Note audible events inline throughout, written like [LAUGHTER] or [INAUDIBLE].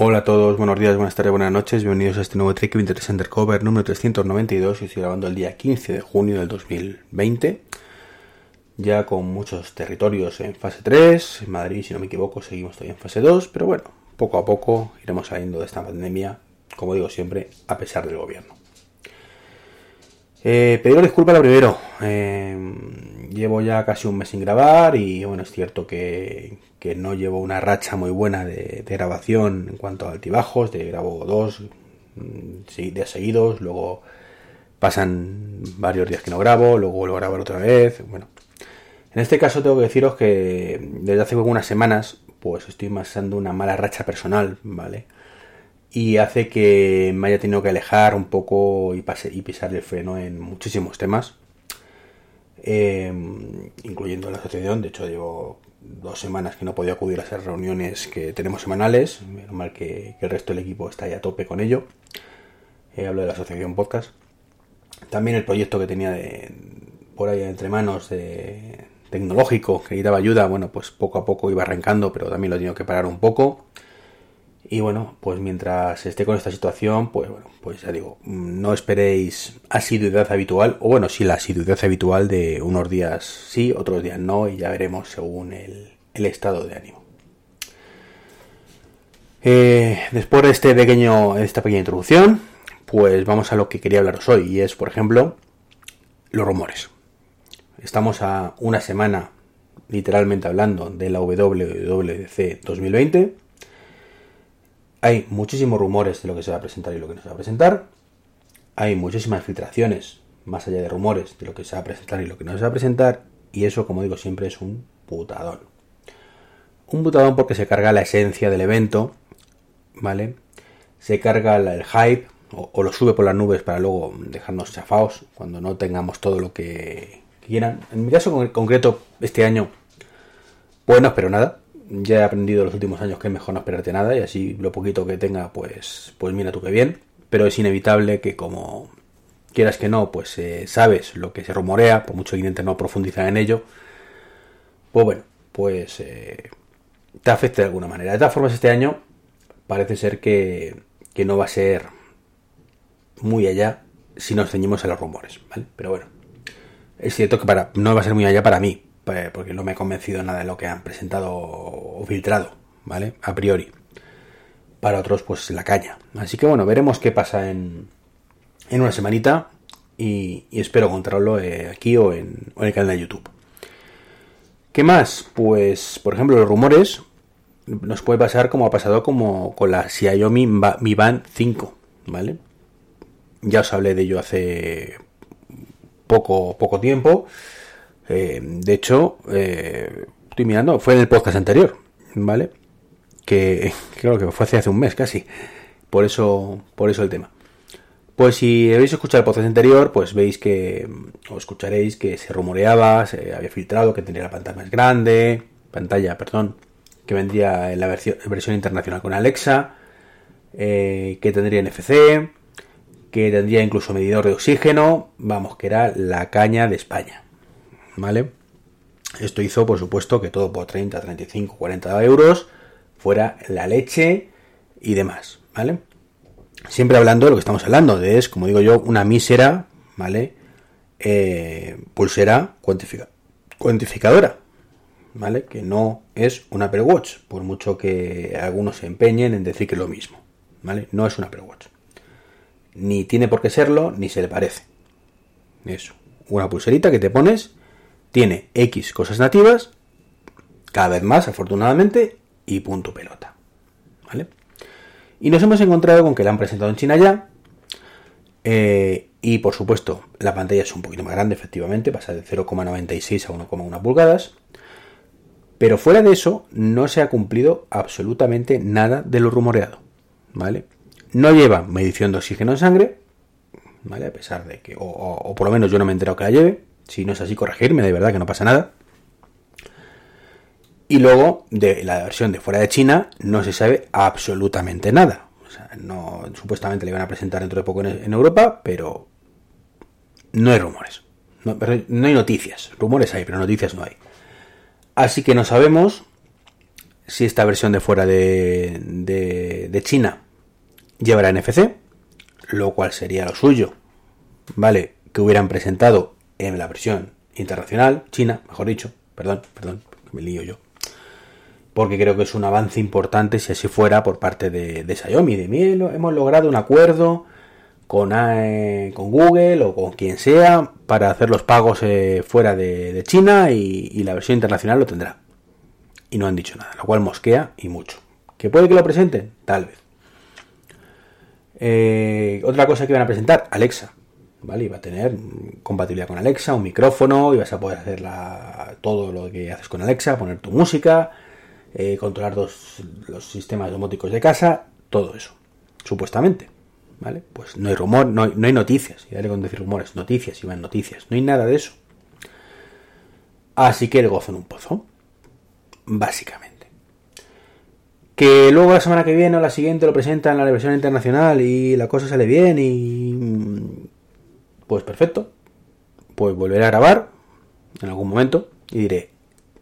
Hola a todos, buenos días, buenas tardes, buenas noches, bienvenidos a este nuevo Trek Interest Undercover número 392 y estoy grabando el día 15 de junio del 2020 ya con muchos territorios en fase 3, en Madrid si no me equivoco seguimos todavía en fase 2, pero bueno, poco a poco iremos saliendo de esta pandemia, como digo siempre, a pesar del gobierno. Eh, pediros disculpas lo primero, eh, llevo ya casi un mes sin grabar y bueno, es cierto que, que no llevo una racha muy buena de, grabación en cuanto a altibajos, de grabo dos mm, días seguidos, luego pasan varios días que no grabo, luego vuelvo a grabar otra vez, bueno. En este caso tengo que deciros que desde hace algunas semanas pues estoy pasando una mala racha personal, ¿vale? Y hace que me haya tenido que alejar un poco y, pase, y pisar el freno en muchísimos temas, eh, incluyendo la asociación. De hecho, llevo dos semanas que no podía acudir a esas reuniones que tenemos semanales. Menos mal que, el resto del equipo está ahí a tope con ello. Eh, hablo de la asociación podcast. También el proyecto que tenía de, por ahí entre manos de tecnológico que necesitaba ayuda, bueno, pues poco a poco iba arrancando, pero también lo he tenido que parar un poco. Y bueno, pues mientras esté con esta situación, pues bueno, pues ya digo, no esperéis asiduidad habitual, o bueno, sí la asiduidad habitual de unos días sí, otros días no, y ya veremos según el, estado de ánimo. Eh, después de este pequeño, esta pequeña introducción, pues vamos a lo que quería hablaros hoy, y es, por ejemplo, los rumores. Estamos a una semana, literalmente hablando, de la WWDC 2020 hay muchísimos rumores de lo que se va a presentar y lo que no se va a presentar. Hay muchísimas filtraciones, más allá de rumores, de lo que se va a presentar y lo que no se va a presentar. Y eso, como digo siempre, es un putadón. Un putadón porque se carga la esencia del evento, ¿vale? Se carga el hype o, lo sube por las nubes para luego dejarnos chafados cuando no tengamos todo lo que quieran. En mi caso concreto, este año, bueno, pero nada ya he aprendido los últimos años que es mejor no esperarte nada y así lo poquito que tenga, pues, pues mira tú que bien. Pero es inevitable que como quieras que no, pues eh, sabes lo que se rumorea, por mucho que intentes no profundizar en ello, pues bueno, pues eh, te afecta de alguna manera. De todas formas, este año parece ser que, que no va a ser muy allá si nos ceñimos a los rumores, ¿vale? Pero bueno, es cierto que para, no va a ser muy allá para mí, porque no me he convencido nada de lo que han presentado o filtrado, ¿vale? A priori. Para otros, pues la caña. Así que bueno, veremos qué pasa en, en una semanita y, espero contarlo eh, aquí o en, el canal de YouTube. ¿Qué más? Pues, por ejemplo, los rumores nos puede pasar como ha pasado como con la Xiaomi Mi Band 5, ¿vale? Ya os hablé de ello hace poco, poco tiempo. Eh, de hecho, eh, estoy mirando, fue en el podcast anterior, ¿vale? Que [LAUGHS] creo que fue hace, un mes casi. Por eso, por eso el tema. Pues si habéis escuchado el podcast anterior, pues veis que, o escucharéis que se rumoreaba, se había filtrado que tendría la pantalla más grande, pantalla, perdón, que vendría en la versión, versión internacional con Alexa, eh, que tendría NFC, que tendría incluso medidor de oxígeno, vamos, que era la caña de España. ¿Vale? Esto hizo, por supuesto, que todo por 30, 35, 40 euros fuera la leche y demás, ¿vale? Siempre hablando de lo que estamos hablando, de es, como digo yo, una mísera, ¿vale? Eh, pulsera cuantificadora, ¿vale? Que no es un Apple Watch, por mucho que algunos se empeñen en decir que es lo mismo, ¿vale? No es un Apple Watch. Ni tiene por qué serlo, ni se le parece. Eso, una pulserita que te pones tiene X cosas nativas, cada vez más, afortunadamente, y punto pelota. ¿Vale? Y nos hemos encontrado con que la han presentado en China ya. Eh, y por supuesto, la pantalla es un poquito más grande, efectivamente, pasa de 0,96 a 1,1 pulgadas. Pero fuera de eso, no se ha cumplido absolutamente nada de lo rumoreado. ¿Vale? No lleva medición de oxígeno en sangre, ¿vale? A pesar de que, o, o por lo menos yo no me he enterado que la lleve. Si no es así, corregirme, de verdad que no pasa nada. Y luego, de la versión de fuera de China, no se sabe absolutamente nada. O sea, no, supuestamente le van a presentar dentro de poco en, Europa, pero no hay rumores. No, hay noticias. Rumores hay, pero noticias no hay. Así que no sabemos si esta versión de fuera de, de China llevará NFC, lo cual sería lo suyo, ¿vale? Que hubieran presentado en la versión internacional, China, mejor dicho, perdón, perdón, me lío yo. Porque creo que es un avance importante si así fuera por parte de, de Xiaomi. De mí hemos logrado un acuerdo con, eh, con Google o con quien sea para hacer los pagos eh, fuera de, China y, la versión internacional lo tendrá. Y no han dicho nada, lo cual mosquea y mucho. ¿Que puede que lo presenten? Tal vez. Eh, otra cosa que van a presentar, Alexa. ¿Vale? Va a tener compatibilidad con Alexa, un micrófono, y vas a poder hacer todo lo que haces con Alexa, poner tu música, controlar los sistemas domóticos de casa, todo eso, supuestamente. ¿vale? Pues no hay rumor, no hay, no hay noticias, y dale con decir rumores, noticias, y van noticias, no hay nada de eso. Así que el gozo en un pozo, básicamente. Que luego la semana que viene o la siguiente lo presentan en la versión internacional y la cosa sale bien y... Pues perfecto. Pues volveré a grabar en algún momento y diré,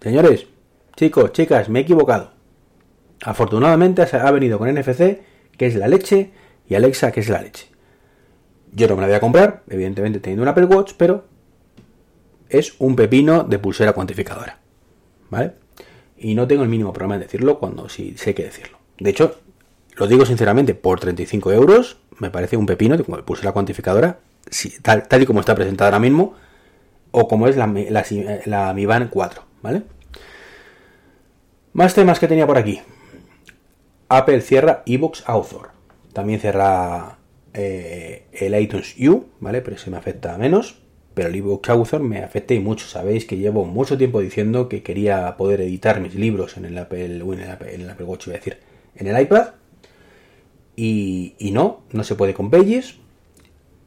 señores, chicos, chicas, me he equivocado. Afortunadamente ha venido con NFC, que es la leche, y Alexa, que es la leche. Yo no me la voy a comprar, evidentemente teniendo un Apple Watch, pero es un pepino de pulsera cuantificadora. ¿Vale? Y no tengo el mínimo problema en decirlo cuando sí sé que decirlo. De hecho, lo digo sinceramente, por 35 euros me parece un pepino de pulsera cuantificadora, tal, y como está presentada ahora mismo, o como es la, la, la Mi Band 4, ¿vale? Más temas que tenía por aquí. Apple cierra eBooks Author. También cierra eh, el iTunes U, ¿vale? Pero ese me afecta menos. Pero el ebook Author me afecta y mucho. Sabéis que llevo mucho tiempo diciendo que quería poder editar mis libros en el Apple, en el Apple, Watch, voy a decir, en el iPad. Y, y, no, no se puede con Pages.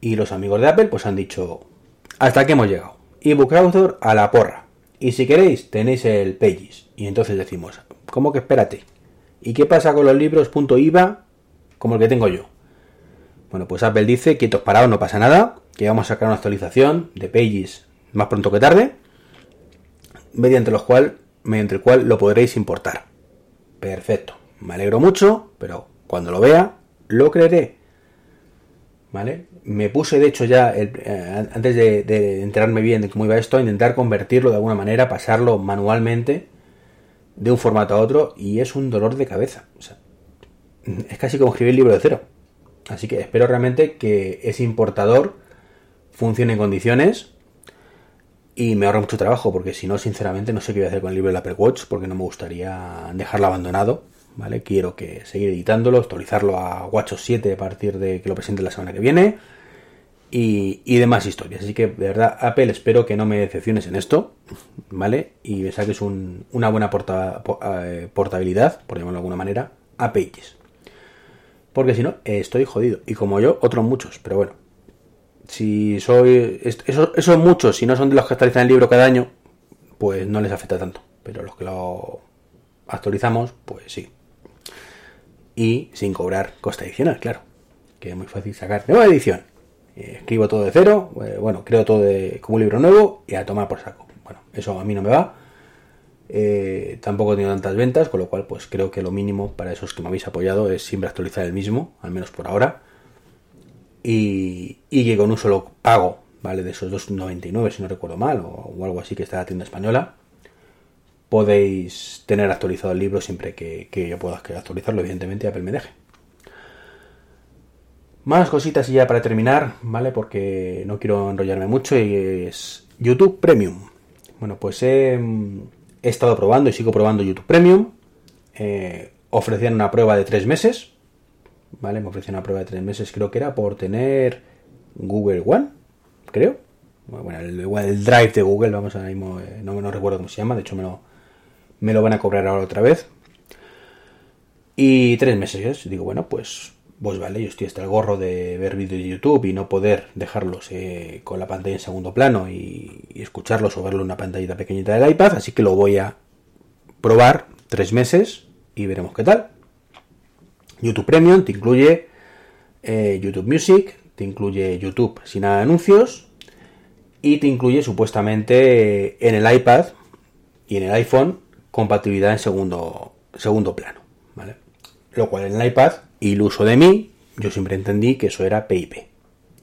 Y los amigos de Apple pues han dicho, hasta que hemos llegado. ebook Author a la porra. Y si queréis, tenéis el Pages. Y entonces decimos, ¿cómo que espérate? ¿Y qué pasa con los libros .iva como el que tengo yo. Bueno, pues Apple dice, quietos parados, no pasa nada, que vamos a sacar una actualización de Pages más pronto que tarde, mediante, los cual, mediante el cual lo podréis importar. Perfecto, me alegro mucho, pero cuando lo vea, lo creeré. ¿Vale? Me puse, de hecho, ya, eh, antes de, de, enterarme bien de cómo iba esto, a intentar convertirlo de alguna manera, pasarlo manualmente de un formato a otro, y es un dolor de cabeza. Es casi como escribir el libro de cero. Así que espero realmente que ese importador funcione en condiciones y me ahorre mucho trabajo, porque si no, sinceramente, no sé qué voy a hacer con el libro del Apple Watch, porque no me gustaría dejarlo abandonado. ¿Vale? Quiero que seguir editándolo, actualizarlo a WatchOS 7 a partir de que lo presente la semana que viene y, demás historias. Así que, de verdad, Apple, espero que no me decepciones en esto, ¿vale? Y me saques una buena eh, portabilidad, por llamarlo de alguna manera, a Pages. Porque si no, estoy jodido. Y como yo, otros muchos. Pero bueno, si soy. Esos, muchos, si no son de los que actualizan el libro cada año, pues no les afecta tanto. Pero los que lo actualizamos, pues sí. Y sin cobrar coste adicional, claro. Que es muy fácil sacar. Nueva edición. Eh, escribo todo de cero. Eh, bueno, creo todo de, como un libro nuevo y a tomar por saco. Bueno, eso a mí no me va. Eh, tampoco he tenido tantas ventas, con lo cual pues creo que lo mínimo para esos que me habéis apoyado es siempre actualizar el mismo, al menos por ahora. Y, que con un solo pago, ¿vale? De esos 2,99 si no recuerdo mal, o, algo así que está la tienda española, podéis tener actualizado el libro siempre que, yo pueda actualizarlo, evidentemente Apple me deje. Más cositas y ya para terminar, ¿vale? Porque no quiero enrollarme mucho y es YouTube Premium. Bueno, pues he estado probando y sigo probando YouTube Premium. Eh, ofrecían una prueba de tres meses. ¿Vale? Me ofrecían una prueba de tres meses, creo que era por tener Google One, creo. Bueno, el, Drive de Google, vamos ahora mismo, eh, no, no recuerdo cómo se llama, de hecho me lo, me lo van a cobrar ahora otra vez. Y tres meses, digo, bueno, pues pues vale, yo estoy hasta el gorro de ver vídeos de YouTube y no poder dejarlos eh, con la pantalla en segundo plano y, escucharlos o verlo en una pantallita pequeñita del iPad, así que lo voy a probar tres meses y veremos qué tal. YouTube Premium te incluye eh, YouTube Music, te incluye YouTube sin nada de anuncios y te incluye supuestamente en el iPad y en el iPhone compatibilidad en segundo, segundo plano. ¿vale? Lo cual en el iPad, y el uso de mí, yo siempre entendí que eso era PIP,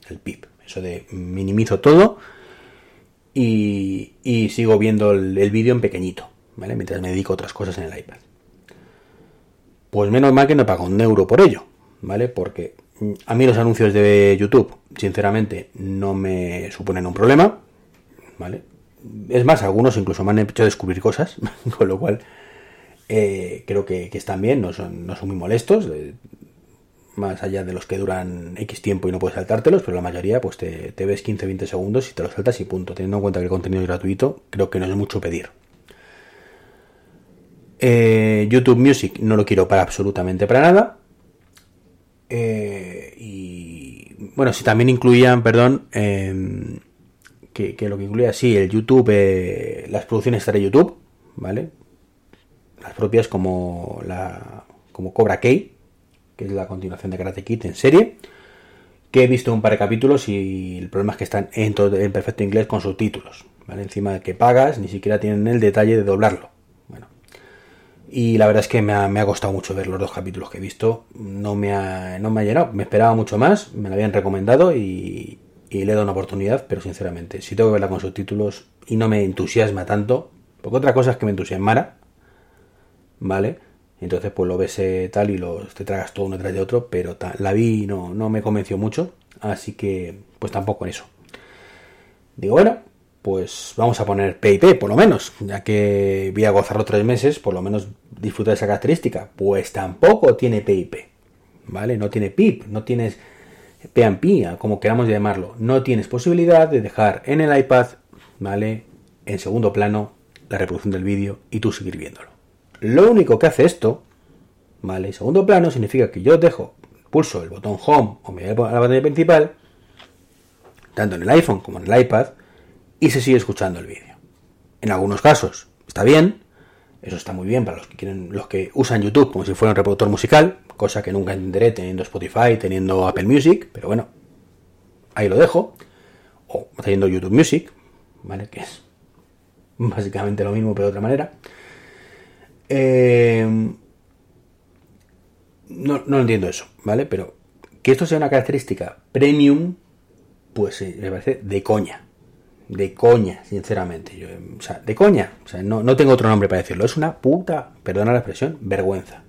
el PIP. Eso de minimizo todo y, sigo viendo el, vídeo en pequeñito, ¿vale? Mientras me dedico a otras cosas en el iPad. Pues menos mal que no pago un euro por ello, ¿vale? Porque a mí los anuncios de YouTube, sinceramente, no me suponen un problema, ¿vale? Es más, algunos incluso me han hecho descubrir cosas, [LAUGHS] con lo cual eh, creo que, están bien, no son, no son muy molestos, eh, más allá de los que duran X tiempo y no puedes saltártelos, pero la mayoría pues te, ves 15-20 segundos y te los saltas y punto. Teniendo en cuenta que el contenido es gratuito, creo que no es mucho pedir. Eh, YouTube Music no lo quiero para absolutamente para nada. y bueno, si también incluían, perdón, que, lo que incluía, sí, el YouTube, las producciones de YouTube, ¿vale? las propias como la como Cobra Kai, que es la continuación de Karate Kid en serie, que he visto un par de capítulos y el problema es que están en, todo, en perfecto inglés con subtítulos, ¿vale? Encima de que pagas, ni siquiera tienen el detalle de doblarlo. Bueno, y la verdad es que me ha, costado mucho ver los dos capítulos que he visto, no me ha, no me ha llenado, me esperaba mucho más, me lo habían recomendado y, y le he dado una oportunidad, pero sinceramente, si tengo que verla con subtítulos y no me entusiasma tanto, porque otra cosa es que me entusiasmara, ¿vale? Entonces pues lo ves eh, tal y los, te tragas todo uno detrás de otro, pero la vi no, no me convenció mucho, así que pues tampoco en eso. Digo, bueno, pues vamos a poner PIP por lo menos, ya que voy a gozarlo tres meses, por lo menos disfrutar de esa característica. Pues tampoco tiene PIP, ¿vale? No tiene PIP, no tienes PAMP, como queramos llamarlo. No tienes posibilidad de dejar en el iPad, ¿vale? En segundo plano la reproducción del vídeo y tú seguir viéndolo. Lo único que hace esto, ¿vale? Segundo plano significa que yo dejo, pulso el botón Home o me voy a la pantalla principal, tanto en el iPhone como en el iPad, y se sigue escuchando el vídeo. En algunos casos está bien, eso está muy bien para los que quieren, los que usan YouTube como si fuera un reproductor musical, cosa que nunca entenderé teniendo Spotify, teniendo Apple Music, pero bueno, ahí lo dejo. O teniendo YouTube Music, ¿vale? Que es básicamente lo mismo pero de otra manera. Eh, no, no entiendo eso, ¿vale? Pero que esto sea una característica premium, pues me parece de coña. De coña, sinceramente. Yo, o sea, de coña. O sea, no, no tengo otro nombre para decirlo. Es una puta, perdona la expresión, vergüenza.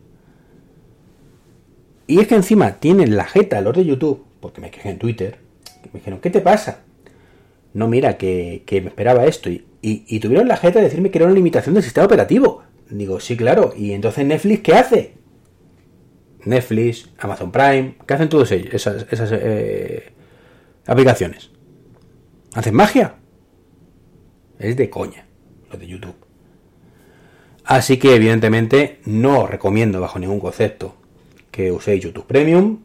Y es que encima tienen la jeta los de YouTube, porque me quejé en Twitter, que me dijeron, ¿qué te pasa? No, mira, que, me esperaba esto. Y, y, tuvieron la jeta de decirme que era una limitación del sistema operativo. Digo, sí, claro. ¿Y entonces Netflix qué hace? Netflix, Amazon Prime, ¿qué hacen todos ellos? Esas, esas eh, aplicaciones. ¿Hacen magia? Es de coña, lo de YouTube. Así que evidentemente no recomiendo bajo ningún concepto que uséis YouTube Premium,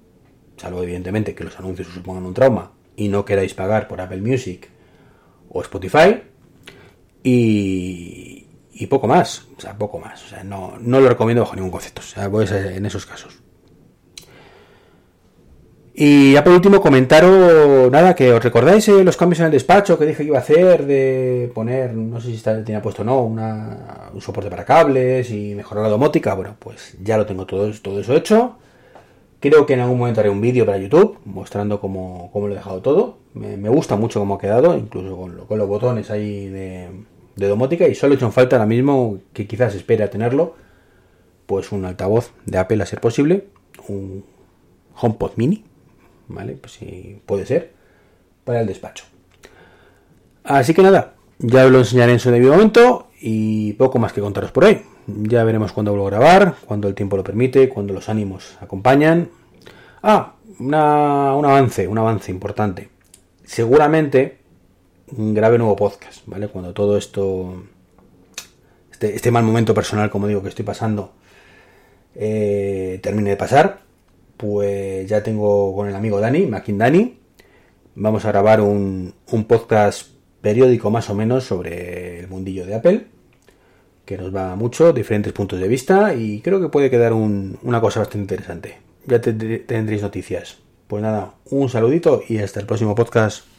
salvo evidentemente que los anuncios os supongan un trauma y no queráis pagar por Apple Music o Spotify. Y, y poco más, o sea, poco más. O sea, no, no lo recomiendo bajo ningún concepto, o sea, pues en esos casos. Y ya por último comentaros, nada, que os recordáis eh, los cambios en el despacho que dije que iba a hacer de poner, no sé si está, tenía puesto o no, una, un soporte para cables y mejorar la domótica. Bueno, pues ya lo tengo todo, todo eso hecho. Creo que en algún momento haré un vídeo para YouTube mostrando cómo, cómo lo he dejado todo. Me, gusta mucho cómo ha quedado, incluso con, con los botones ahí de, domótica y solo he hecho en falta ahora mismo, que quizás espere tenerlo, pues un altavoz de Apple a ser posible, un HomePod mini, ¿vale? Pues si puede ser, para el despacho. Así que nada, ya os lo enseñaré en su debido momento y poco más que contaros por hoy. Ya veremos cuándo vuelvo a grabar, cuando el tiempo lo permite, cuando los ánimos acompañan. Ah, una, un avance, un avance importante. Seguramente un grave nuevo podcast, ¿vale? Cuando todo esto, este, este, mal momento personal, como digo, que estoy pasando, eh, termine de pasar, pues ya tengo con el amigo Dani, Makin Dani, vamos a grabar un, un podcast periódico más o menos sobre el mundillo de Apple, que nos va mucho, diferentes puntos de vista, y creo que puede quedar una cosa bastante interesante. Ya tendréis noticias. Pues nada, un saludito y hasta el próximo podcast.